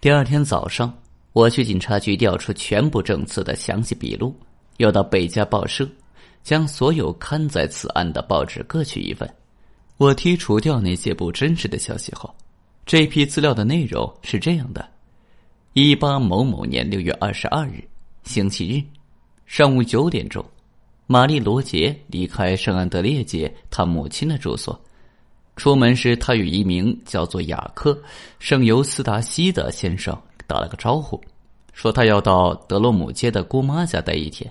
第二天早上，我去警察局调出全部证词的详细笔录，又到北家报社，将所有刊载此案的报纸各取一份。我剔除掉那些不真实的消息后，这批资料的内容是这样的：一八某某年六月二十二日，星期日，上午九点钟，玛丽·罗杰离开圣安德烈街他母亲的住所。出门时，他与一名叫做雅克·圣尤斯达西的先生打了个招呼，说他要到德罗姆街的姑妈家待一天。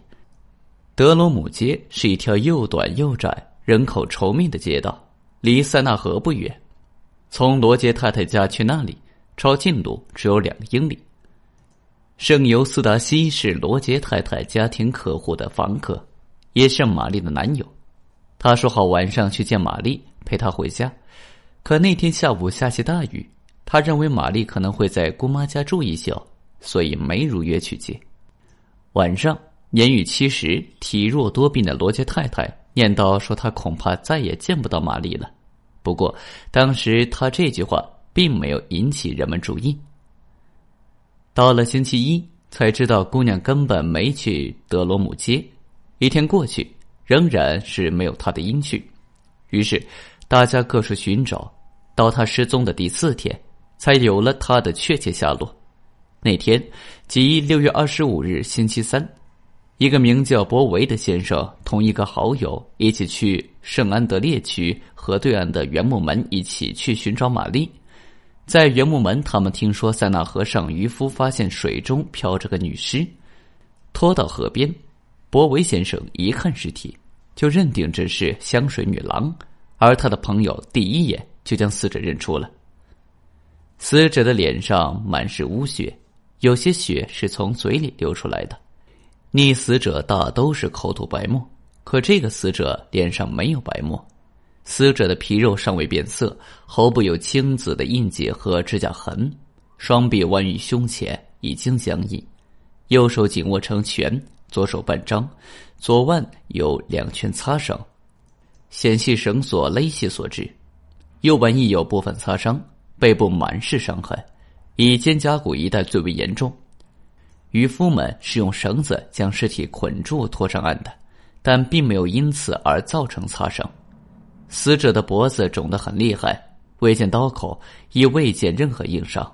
德罗姆街是一条又短又窄、人口稠密的街道，离塞纳河不远。从罗杰太太家去那里，抄近路只有两英里。圣尤斯达西是罗杰太太家庭客户的房客，也是玛丽的男友。他说好晚上去见玛丽。陪她回家，可那天下午下起大雨，他认为玛丽可能会在姑妈家住一宿，所以没如约去接。晚上年逾七十、体弱多病的罗杰太太念叨说，他恐怕再也见不到玛丽了。不过当时他这句话并没有引起人们注意。到了星期一，才知道姑娘根本没去德罗姆街。一天过去，仍然是没有她的音讯，于是。大家各处寻找，到他失踪的第四天，才有了他的确切下落。那天即六月二十五日，星期三，一个名叫博维的先生同一个好友一起去圣安德烈区河对岸的原木门，一起去寻找玛丽。在原木门，他们听说塞纳河上渔夫发现水中漂着个女尸，拖到河边。博维先生一看尸体，就认定这是香水女郎。而他的朋友第一眼就将死者认出了。死者的脸上满是污血，有些血是从嘴里流出来的。溺死者大都是口吐白沫，可这个死者脸上没有白沫。死者的皮肉尚未变色，喉部有青紫的印记和指甲痕，双臂弯于胸前，已经僵硬，右手紧握成拳，左手半张，左腕有两圈擦伤。纤细绳索勒系所致，右腕亦有部分擦伤，背部满是伤痕，以肩胛骨一带最为严重。渔夫们是用绳子将尸体捆住拖上岸的，但并没有因此而造成擦伤。死者的脖子肿得很厉害，未见刀口，亦未见任何硬伤。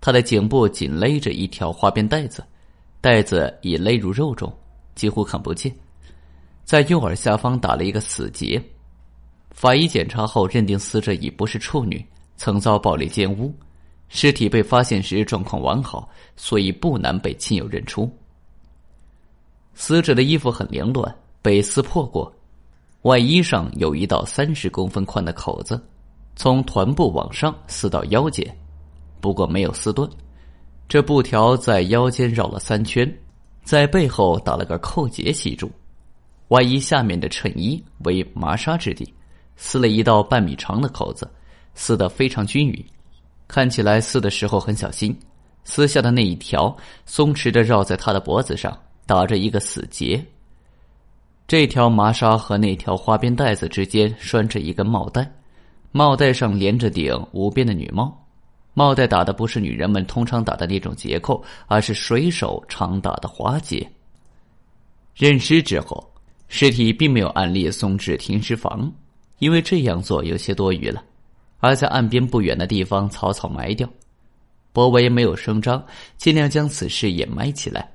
他的颈部紧勒着一条花边带子，带子已勒入肉中，几乎看不见。在右耳下方打了一个死结，法医检查后认定死者已不是处女，曾遭暴力奸污，尸体被发现时状况完好，所以不难被亲友认出。死者的衣服很凌乱，被撕破过，外衣上有一道三十公分宽的口子，从臀部往上撕到腰间，不过没有撕断，这布条在腰间绕了三圈，在背后打了个扣结系住。外衣下面的衬衣为麻纱质地，撕了一道半米长的口子，撕得非常均匀，看起来撕的时候很小心。撕下的那一条松弛的绕在他的脖子上，打着一个死结。这条麻纱和那条花边带子之间拴着一根帽带，帽带上连着顶无边的女帽，帽带打的不是女人们通常打的那种结扣，而是水手常打的花结。认尸之后。尸体并没有按例送至停尸房，因为这样做有些多余了，而在岸边不远的地方草草埋掉。博维没有声张，尽量将此事掩埋起来，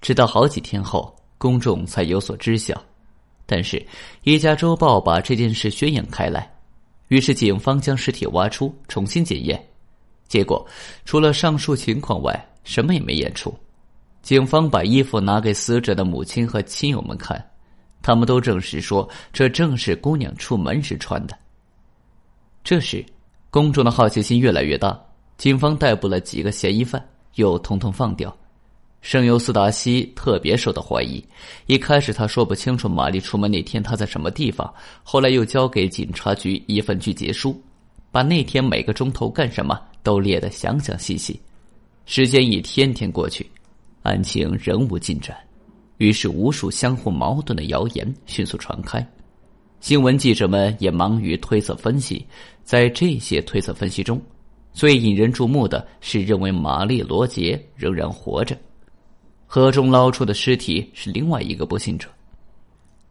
直到好几天后，公众才有所知晓。但是，一家周报把这件事宣扬开来，于是警方将尸体挖出，重新检验，结果除了上述情况外，什么也没验出。警方把衣服拿给死者的母亲和亲友们看。他们都证实说，这正是姑娘出门时穿的。这时，公众的好奇心越来越大，警方逮捕了几个嫌疑犯，又统统放掉。圣尤斯达西特别受到怀疑，一开始他说不清楚玛丽出门那天他在什么地方，后来又交给警察局一份拒绝书，把那天每个钟头干什么都列得详详细细。时间一天天过去，案情仍无进展。于是，无数相互矛盾的谣言迅速传开，新闻记者们也忙于推测分析。在这些推测分析中，最引人注目的是，认为玛丽·罗杰仍然活着。河中捞出的尸体是另外一个不幸者。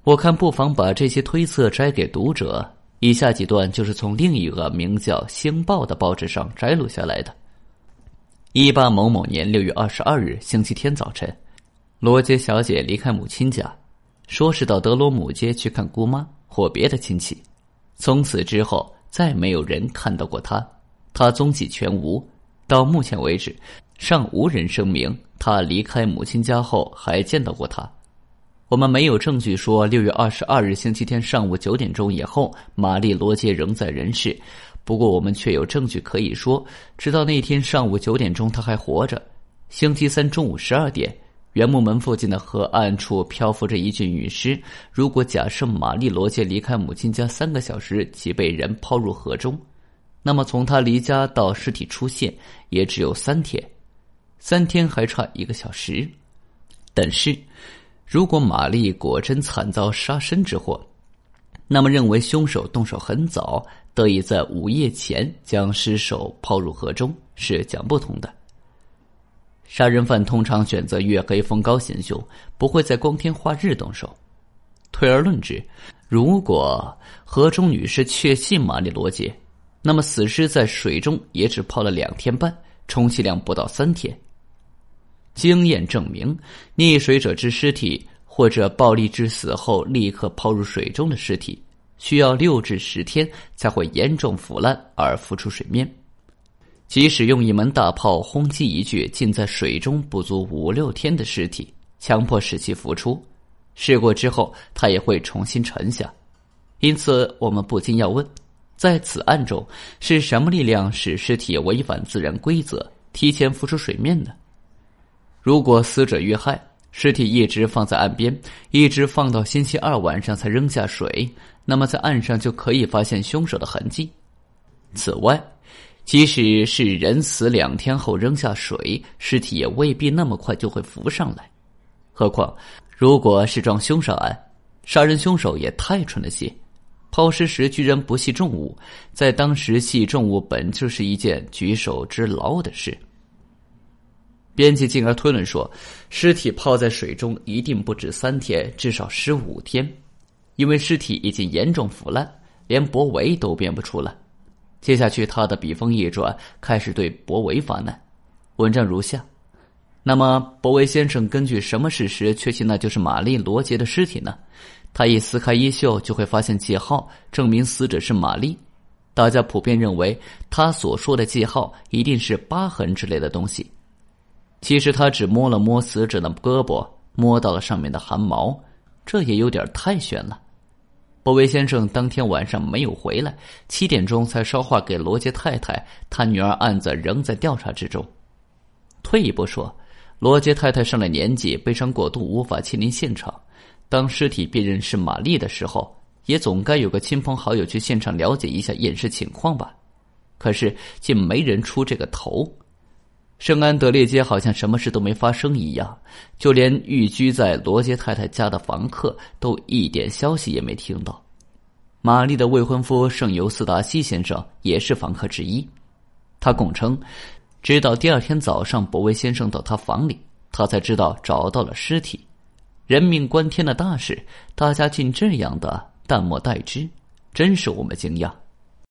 我看不妨把这些推测摘给读者。以下几段就是从另一个名叫《星报》的报纸上摘录下来的。一八某某年六月二十二日星期天早晨，罗杰小姐离开母亲家，说是到德罗姆街去看姑妈或别的亲戚。从此之后，再没有人看到过她，她踪迹全无。到目前为止，尚无人声明她离开母亲家后还见到过她。我们没有证据说六月二十二日星期天上午九点钟以后，玛丽罗杰仍在人世。不过，我们却有证据可以说，直到那天上午九点钟，她还活着。星期三中午十二点，原木门附近的河岸处漂浮着一具女尸。如果假设玛丽罗杰离开母亲家三个小时即被人抛入河中，那么从她离家到尸体出现也只有三天，三天还差一个小时。但是。如果玛丽果真惨遭杀身之祸，那么认为凶手动手很早，得以在午夜前将尸首抛入河中是讲不通的。杀人犯通常选择月黑风高行凶，不会在光天化日动手。推而论之，如果河中女尸确信玛丽罗杰，那么死尸在水中也只泡了两天半，充其量不到三天。经验证明，溺水者之尸体或者暴力致死后立刻抛入水中的尸体，需要六至十天才会严重腐烂而浮出水面。即使用一门大炮轰击一具浸在水中不足五六天的尸体，强迫使其浮出，事过之后，它也会重新沉下。因此，我们不禁要问：在此案中，是什么力量使尸体违反自然规则，提前浮出水面呢？如果死者遇害，尸体一直放在岸边，一直放到星期二晚上才扔下水，那么在岸上就可以发现凶手的痕迹。此外，即使是人死两天后扔下水，尸体也未必那么快就会浮上来。何况，如果是桩凶杀案，杀人凶手也太蠢了些，抛尸时居然不系重物，在当时系重物本就是一件举手之劳的事。编辑进而推论说，尸体泡在水中一定不止三天，至少十五天，因为尸体已经严重腐烂，连脖围都辨不出了。接下去，他的笔锋一转，开始对博维发难。文章如下：那么，博维先生根据什么事实确信那就是玛丽·罗杰的尸体呢？他一撕开衣袖，就会发现记号，证明死者是玛丽。大家普遍认为，他所说的记号一定是疤痕之类的东西。其实他只摸了摸死者的胳膊，摸到了上面的汗毛，这也有点太悬了。博维先生当天晚上没有回来，七点钟才捎话给罗杰太太，他女儿案子仍在调查之中。退一步说，罗杰太太上了年纪，悲伤过度，无法亲临现场。当尸体辨认是玛丽的时候，也总该有个亲朋好友去现场了解一下验尸情况吧？可是竟没人出这个头。圣安德烈街好像什么事都没发生一样，就连寓居在罗杰太太家的房客都一点消息也没听到。玛丽的未婚夫圣尤斯达西先生也是房客之一，他供称，直到第二天早上博威先生到他房里，他才知道找到了尸体。人命关天的大事，大家竟这样的淡漠待之，真是我们惊讶。